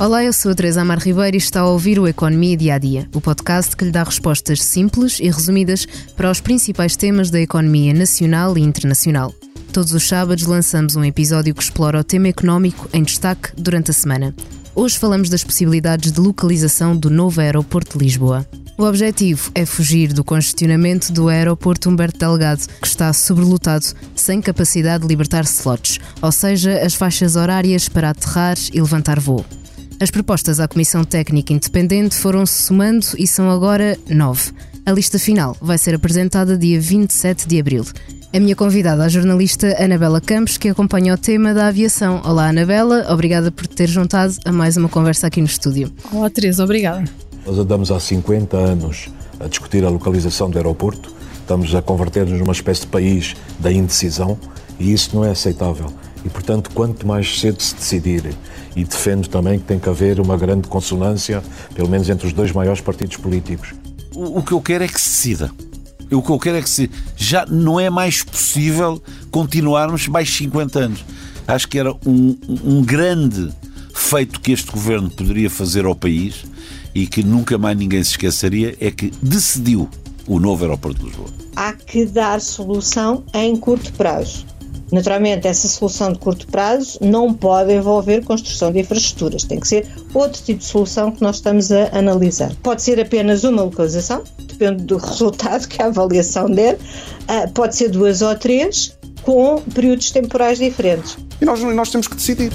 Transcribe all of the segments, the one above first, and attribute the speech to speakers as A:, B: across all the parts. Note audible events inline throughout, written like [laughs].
A: Olá, eu sou a Teresa Amar Ribeiro e está a ouvir o Economia Dia a Dia, o podcast que lhe dá respostas simples e resumidas para os principais temas da economia nacional e internacional. Todos os sábados lançamos um episódio que explora o tema económico em destaque durante a semana. Hoje falamos das possibilidades de localização do novo aeroporto de Lisboa. O objetivo é fugir do congestionamento do aeroporto Humberto Delgado, que está sobrelotado, sem capacidade de libertar slots, ou seja, as faixas horárias para aterrar e levantar voo. As propostas à Comissão Técnica Independente foram-se somando e são agora nove. A lista final vai ser apresentada dia 27 de abril. A minha convidada, a jornalista Anabela Campos, que acompanha o tema da aviação. Olá, Anabela, obrigada por ter juntado a mais uma conversa aqui no estúdio.
B: Olá, Teresa, obrigada.
C: Nós andamos há 50 anos a discutir a localização do aeroporto, estamos a converter-nos numa espécie de país da indecisão e isso não é aceitável. E, portanto, quanto mais cedo se decidir, e defendo também que tem que haver uma grande consonância, pelo menos entre os dois maiores partidos políticos.
D: O, o que eu quero é que se decida. O que eu quero é que se. Já não é mais possível continuarmos mais 50 anos. Acho que era um, um grande feito que este governo poderia fazer ao país e que nunca mais ninguém se esqueceria é que decidiu o novo aeroporto de Lisboa.
E: Há que dar solução em curto prazo. Naturalmente, essa solução de curto prazo não pode envolver construção de infraestruturas, tem que ser outro tipo de solução que nós estamos a analisar. Pode ser apenas uma localização, depende do [laughs] resultado que a avaliação der, ah, pode ser duas ou três, com períodos temporais diferentes.
F: E nós, nós temos que decidir.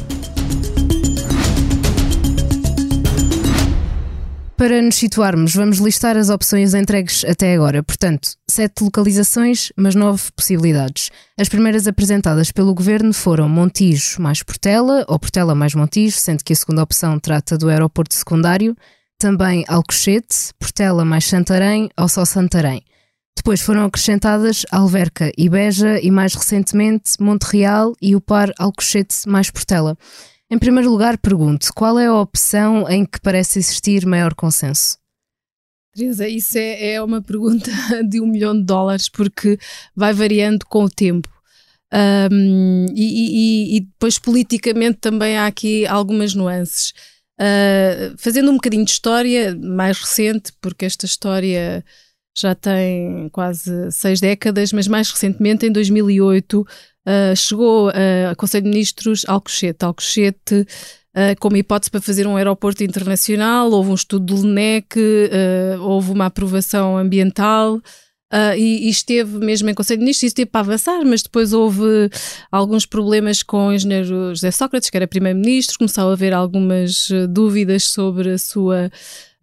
A: Para nos situarmos, vamos listar as opções entregues até agora. Portanto, sete localizações, mas nove possibilidades. As primeiras apresentadas pelo governo foram Montijo mais Portela, ou Portela mais Montijo, sendo que a segunda opção trata do aeroporto secundário. Também Alcochete, Portela mais Santarém, ou só Santarém. Depois foram acrescentadas Alverca e Beja e mais recentemente Monte e o par Alcochete mais Portela. Em primeiro lugar, pergunto: qual é a opção em que parece existir maior consenso?
B: Teresa, isso é, é uma pergunta [laughs] de um milhão de dólares, porque vai variando com o tempo. Um, e, e, e, depois, politicamente, também há aqui algumas nuances. Uh, fazendo um bocadinho de história mais recente, porque esta história já tem quase seis décadas, mas mais recentemente, em 2008, uh, chegou uh, Conselho de Ministros Alcochete. Alcochete, uh, como hipótese para fazer um aeroporto internacional, houve um estudo do LNEC, houve uma aprovação ambiental. E, e, esteve mesmo em Conselho de Ministros e esteve para avançar, mas depois houve alguns problemas com o engenheiro José Sócrates, que era primeiro-ministro, começou a haver algumas dúvidas sobre a sua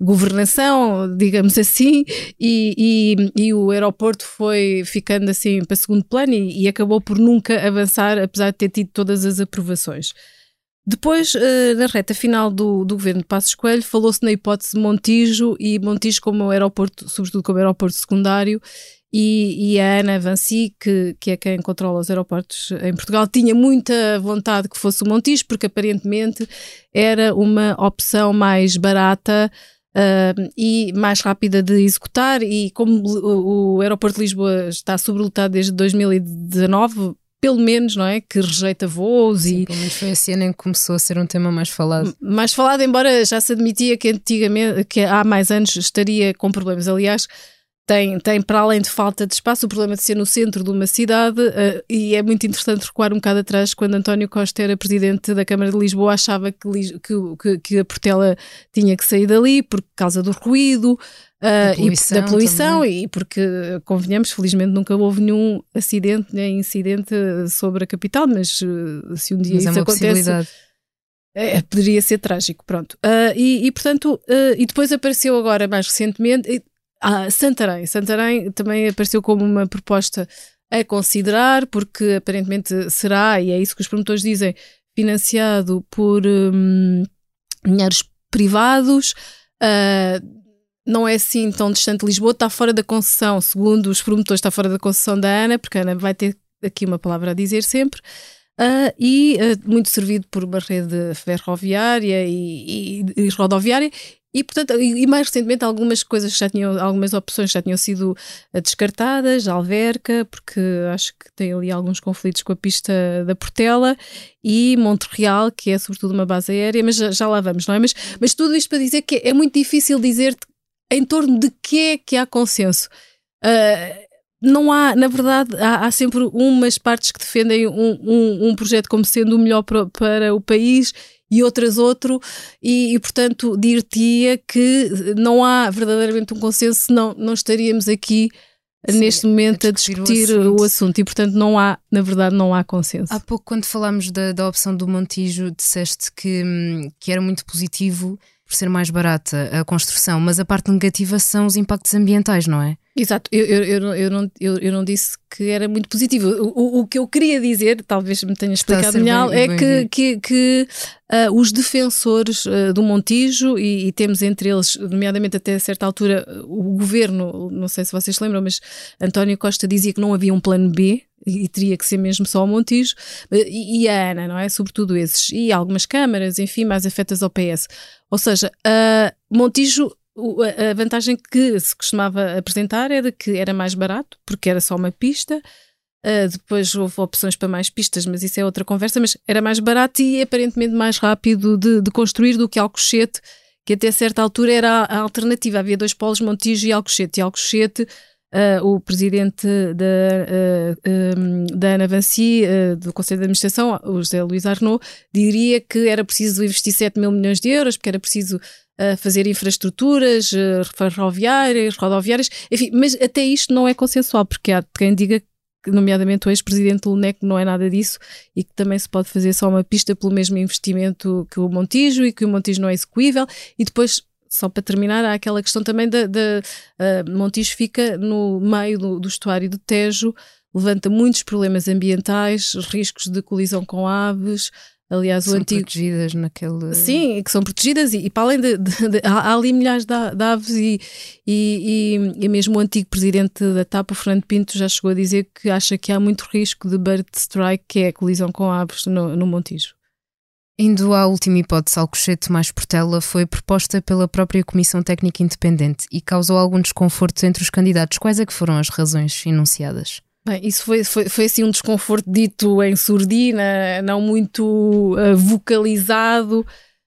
B: governação, digamos assim, e, e, e, o aeroporto foi ficando assim para segundo plano e, e, acabou por nunca avançar, apesar de ter tido todas as aprovações. Depois, eh, na reta final do, do governo de Passos Coelho, falou-se na hipótese Montijo e Montijo como aeroporto, sobretudo como aeroporto secundário, e, e, a Ana Vancy, que, que é quem controla os aeroportos em Portugal, tinha muita vontade que fosse o Montijo, porque aparentemente era uma opção mais barata Uh, e mais rápida de executar. E como o, o aeroporto de Lisboa está sobrelotado desde 2019, pelo menos, não é? Que rejeita voos
A: Sim,
B: e.
A: Pelo menos foi esse ano em que começou a ser um tema mais falado.
B: Mais falado, embora já se admitia que antigamente, que há mais anos estaria com problemas. Aliás, tem, tem, para além de falta de espaço, o problema de ser no centro de uma cidade, uh, e é muito interessante recuar um bocado atrás, quando António Costa era presidente da Câmara de Lisboa, achava que, que, que a Portela tinha que sair dali por causa do ruído. Uh,
A: poluição,
B: e da poluição também. e porque, convenhamos, felizmente nunca houve nenhum acidente nem incidente sobre a capital, mas uh, se um dia
A: mas
B: isso
A: é
B: acontece. É, poderia ser trágico, pronto. Uh, e, e, portanto, uh, e depois apareceu agora, mais recentemente, ah, Santarém. Santarém também apareceu como uma proposta a considerar, porque aparentemente será, e é isso que os promotores dizem, financiado por hum, dinheiros privados. Uh, não é assim tão distante Lisboa, está fora da concessão, segundo os promotores, está fora da concessão da ANA, porque a ANA vai ter aqui uma palavra a dizer sempre. Uh, e uh, muito servido por uma rede ferroviária e, e, e rodoviária E, portanto, e, mais recentemente algumas coisas já tinham, algumas opções já tinham sido eh, descartadas, Alverca, porque acho que tem ali alguns conflitos com a pista da Portela, e Montreal, que é sobretudo uma base aérea, mas já, já lá vamos, não é? Mas, mas tudo isto para dizer que é muito difícil dizer em torno de que é que há consenso. Uh, não há, na verdade, há, há, sempre umas partes que defendem um, um, um projeto como sendo o melhor para, para o país e outras outro, e, e portanto dir-te-ia que não há verdadeiramente um consenso, senão não estaríamos aqui Sim, neste momento a discutir, a discutir o, assunto. o, assunto. e portanto não há, na verdade não há consenso.
A: Há pouco quando falámos da, da opção do Montijo disseste que, hum, que era muito positivo por ser mais barata a construção, mas a parte negativa são os impactos ambientais, não é?
B: Exato, eu, eu, eu, eu, não, eu, eu não disse que era muito positivo. O, o, o que eu queria dizer, talvez me tenha explicado melhor, é bem que, que, que uh, os defensores uh, do Montijo, e, e, temos entre eles, nomeadamente até certa altura, o governo, não sei se vocês lembram, mas António Costa dizia que não havia um plano B, e teria que ser mesmo só o Montijo, e, e a ANA, não é? Sobretudo esses, e algumas câmaras, enfim, mais afetas ao PS. Ou seja, uh, Montijo a vantagem que se costumava apresentar era que era mais barato, porque era só uma pista. Uh, depois houve opções para mais pistas, mas isso é outra conversa. Mas era mais barato e aparentemente mais rápido de, de construir do que Alcochete, que até certa altura era a, a alternativa. Havia dois polos, Montijo e Alcochete. E Alcochete, uh, o presidente da, uh, um, da Ana Vancy, do Conselho de Administração, o José Luís Arnaud, diria que era preciso investir 7 mil milhões de euros, porque era preciso fazer infraestruturas uh, ferroviárias, rodoviárias, enfim, mas até isto não é consensual, porque há quem diga que, nomeadamente o ex-presidente Lunec, não é nada disso e que também se pode fazer só uma pista pelo mesmo investimento que o Montijo e que o Montijo não é execuível e depois só para terminar, há aquela questão também da. Uh, Montijo fica no meio do, do, estuário do Tejo, levanta muitos problemas ambientais, riscos de colisão com aves, Aliás,
A: são
B: o antigo.
A: protegidas naquele.
B: Sim, que são protegidas, e, e para além de. de, de há, há, ali milhares de, de aves, e, e, e, mesmo o antigo presidente da TAP, o Fernando Pinto, já chegou a dizer que acha que há muito risco de bird strike, que é a colisão com aves no, no Montijo.
A: Indo à última hipótese, Alcochete mais Portela foi proposta pela própria Comissão Técnica Independente e causou algum desconforto entre os candidatos. Quais é que foram as razões enunciadas?
B: Bem, isso foi, foi, foi assim um desconforto dito em surdina, não muito uh, vocalizado,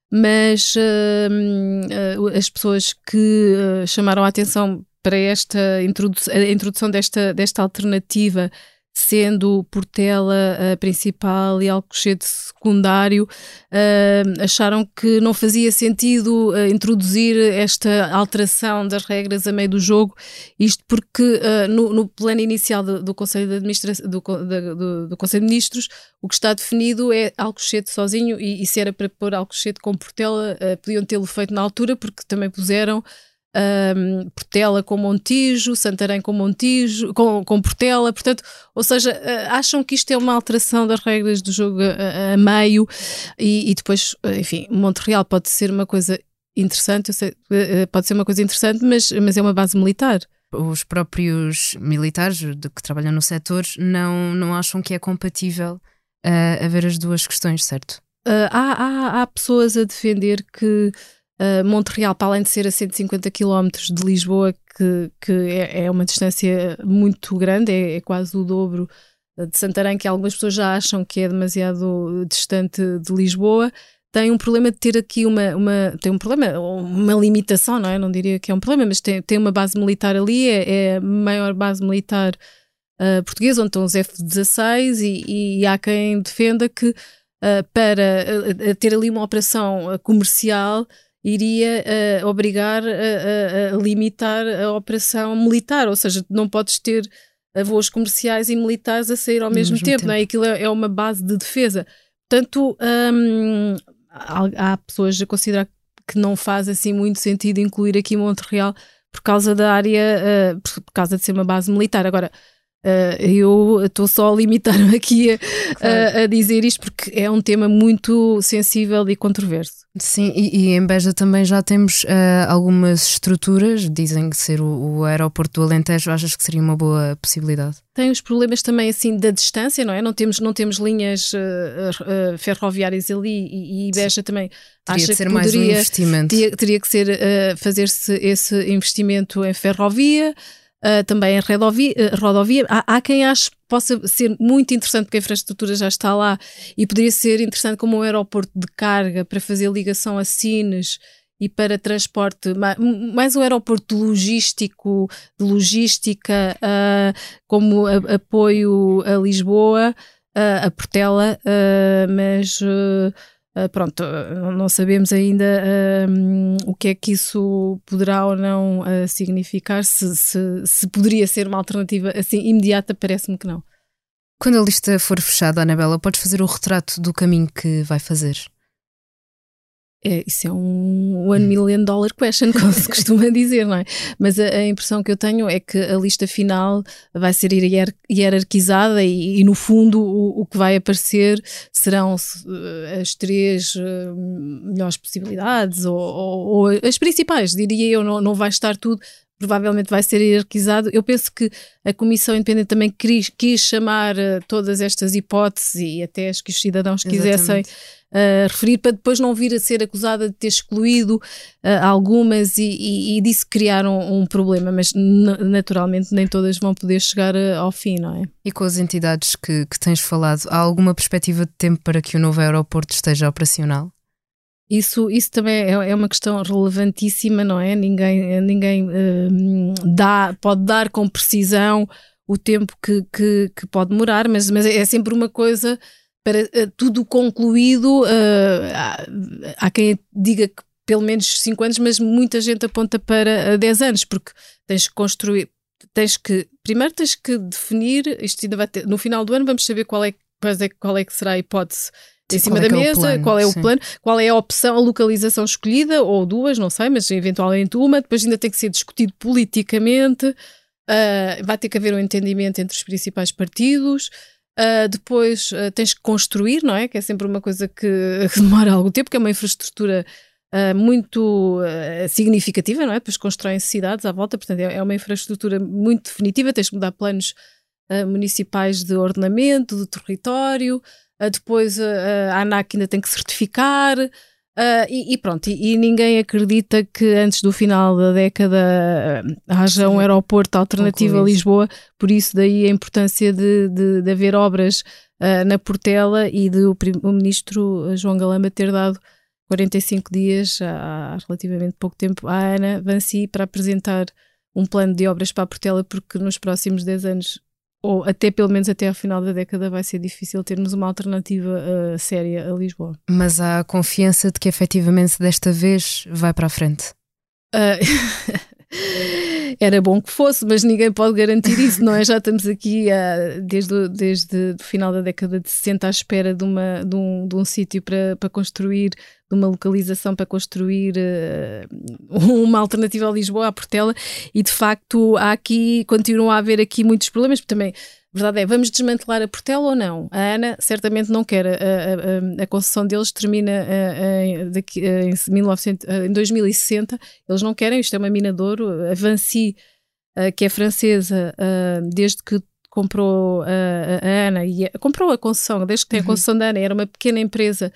B: mas uh, uh, as pessoas que chamaram a atenção para esta introdu a introdução desta, desta alternativa sendo Portela a principal e Alcochete secundário, uh, acharam que não fazia sentido uh, introduzir esta alteração das regras a meio do jogo, isto porque no, no, plano inicial do, do Conselho de Administração do, do, do, Conselho de Ministros, o que está definido é Alcochete sozinho e, e se era para pôr Alcochete com Portela, podiam tê-lo feito na altura porque também puseram um, Portela com Montijo, Santarém com Montijo, com, com Portela, portanto, ou seja, uh, acham que isto é uma alteração das regras do jogo a, a meio e, e, depois, enfim, Montreal pode ser uma coisa interessante, sei, uh, pode ser uma coisa interessante, mas, mas é uma base militar.
A: Os próprios militares de que trabalham no setor não, não acham que é compatível uh, haver as duas questões, certo?
B: Uh, há, há, há pessoas a defender que Uh, Montreal, para além de ser a 150 km de Lisboa, que, que é, é, uma distância muito grande, é, é, quase o dobro de Santarém, que algumas pessoas já acham que é demasiado distante de Lisboa, tem um problema de ter aqui uma, uma tem um problema, uma limitação, não é? Não diria que é um problema, mas tem, tem uma base militar ali, é, é a maior base militar uh, portuguesa, onde estão os F-16 e, e, há quem defenda que uh, para ter ali uma operação comercial iria uh, obrigar a, a, a, limitar a operação militar, ou seja, não podes ter voos comerciais e militares a sair ao mesmo, mesmo tempo, tempo. Não é? aquilo é, é, uma base de defesa. Portanto, há, há, pessoas a considerar que não faz assim muito sentido incluir aqui Montreal por causa da área, uh, por causa de ser uma base militar. Agora, Uh, eu estou só a limitar-me [laughs] aqui a, claro. a, a, dizer isto porque é um tema muito sensível e controverso.
A: Sim, e, e em Beja também já temos uh, algumas estruturas, dizem que ser o, o, aeroporto do Alentejo, achas que seria uma boa possibilidade?
B: Tem os problemas também assim da distância, não é? Não temos, não temos linhas uh, ferroviárias ali e, e Beja também
A: teria
B: acha
A: de ser
B: que
A: mais
B: poderia,
A: um investimento.
B: Teria, teria que ser fazer-se esse investimento em ferrovia uh, também em rodovia. Uh, rodovia. Há, há, quem ache possa ser muito interessante, porque a infraestrutura já está lá, e poderia ser interessante como um aeroporto de carga para fazer ligação a Sines e para transporte, mais um aeroporto logístico, de logística, uh, como a, apoio a Lisboa, uh, a Portela, uh, mas Uh, pronto, uh, não sabemos ainda uh, o que é que isso poderá ou não significar, se, se, se, poderia ser uma alternativa assim imediata, parece-me que não.
A: Quando a lista for fechada, Anabela, podes fazer o retrato do caminho que vai fazer?
B: É, isso é um one million dollar question, [laughs] como se costuma dizer, não é? Mas a, a, impressão que eu tenho é que a lista final vai ser hier, hierarquizada e, e, no fundo, o, o, que vai aparecer serão uh, as três uh, melhores possibilidades ou, ou, ou, as principais, diria eu, não, não vai estar tudo provavelmente vai ser hierarquizado. Eu penso que a Comissão Independente também quis, quis chamar uh, todas estas hipóteses e até as que os cidadãos quisessem uh, referir, para depois não vir a ser acusada de ter excluído uh, algumas e, e, e disso criar um, um problema, mas naturalmente nem todas vão poder chegar ao fim, não é?
A: E com as entidades que, que tens falado, há alguma perspectiva de tempo para que o novo aeroporto esteja operacional?
B: Isso, isso também é, é, uma questão relevantíssima, não é? Ninguém, ninguém uh, dá, pode dar com precisão o tempo que, que, que, pode demorar, mas, mas é sempre uma coisa para uh, tudo concluído. Uh, há, há, quem diga que pelo menos 5 anos, mas muita gente aponta para 10 anos, porque tens que construir, tens que, primeiro tens que definir, isto ainda vai ter, no final do ano vamos saber qual é, qual é que será a hipótese em cima da é, é mesa, plano, qual é o sim. plano, qual é a opção, a localização escolhida, ou duas, não sei, mas eventualmente uma, depois ainda tem que ser discutido politicamente, uh, vai ter que haver um entendimento entre os principais partidos. Uh, depois uh, tens que construir, não é? Que é sempre uma coisa que, [laughs] que demora algum tempo, que é uma infraestrutura uh, muito significativa, não é? Depois constroem cidades à volta, portanto é, é, uma infraestrutura muito definitiva, tens que mudar planos municipais de ordenamento, do território, depois uh, a ANAC ainda tem que certificar. Uh, e, e, pronto, e, e, ninguém acredita que antes do final da década haja um aeroporto alternativo a Lisboa, por isso daí a importância de, de, de haver obras na Portela e de o, o, ministro João Galamba ter dado 45 dias, há relativamente pouco tempo, à Ana Vanci para apresentar um plano de obras para a Portela, porque nos próximos 10 anos ou até pelo menos até ao final da década vai ser difícil termos uma alternativa uh, séria a Lisboa.
A: Mas há confiança de que efetivamente desta vez vai para a frente?
B: Uh, [laughs] era bom que fosse, mas ninguém pode garantir isso, não é? Já estamos aqui uh, desde, desde o final da década de 60 à espera de, uma, de um, de um sítio para, para construir, de uma localização para construir uh, uma alternativa a Lisboa, à Portela, e de facto há aqui, continuam a haver aqui muitos problemas, porque também verdade é, vamos desmantelar a Portela ou não? A ANA certamente não quer. A, a, a concessão deles termina em, daqui, em, 1900, em 2060. Eles não querem, isto é uma mina de ouro. A Vancy, que é francesa, desde que comprou a, a ANA, e comprou a concessão, desde que tem a uhum. concessão da ANA, era uma pequena empresa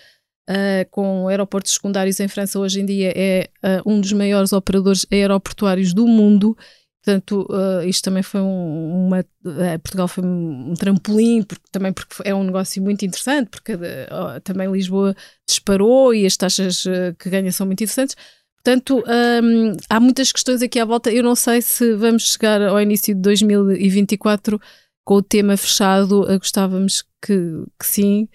B: com aeroportos secundários em França, hoje em dia é um dos maiores operadores aeroportuários do mundo Portanto, uh, isto também foi um, uma. Uh, Portugal foi um trampolim, porque, também porque é um negócio muito interessante, porque uh, também Lisboa disparou e as taxas que ganha são muito interessantes. Portanto, um, há muitas questões aqui à volta. Eu não sei se vamos chegar ao início de 2024 com o tema fechado. Gostávamos que, que sim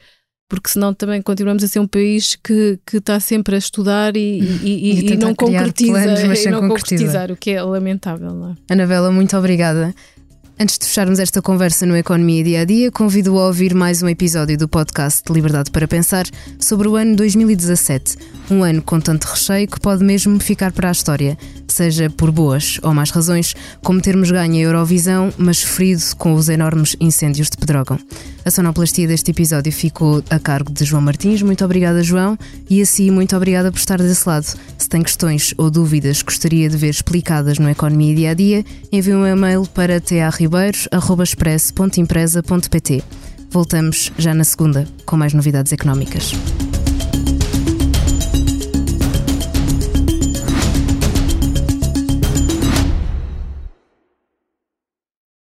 B: porque senão também continuamos a ser um país que, que está sempre a estudar e, e, e, [laughs] e não concretiza, planos, e não concretizar, o que é lamentável. Não é?
A: Anabela, muito obrigada. Antes de fecharmos esta conversa no Economia Dia a Dia, convido a ouvir mais um episódio do podcast Liberdade para Pensar sobre o ano 2017. Um ano com tanto recheio que pode mesmo ficar para a história, seja por boas ou más razões, como termos ganho a Eurovisão, mas ferido com os enormes incêndios de Pedrógão. A sonoplastia deste episódio ficou a cargo de João Martins. Muito obrigada, João, e assim muito obrigada por estar desse lado. Se tem questões ou dúvidas que gostaria de ver explicadas no Economia Dia a Dia, envie um e-mail para tarribeiros.express.empresa.pt. Voltamos já na segunda com mais novidades económicas.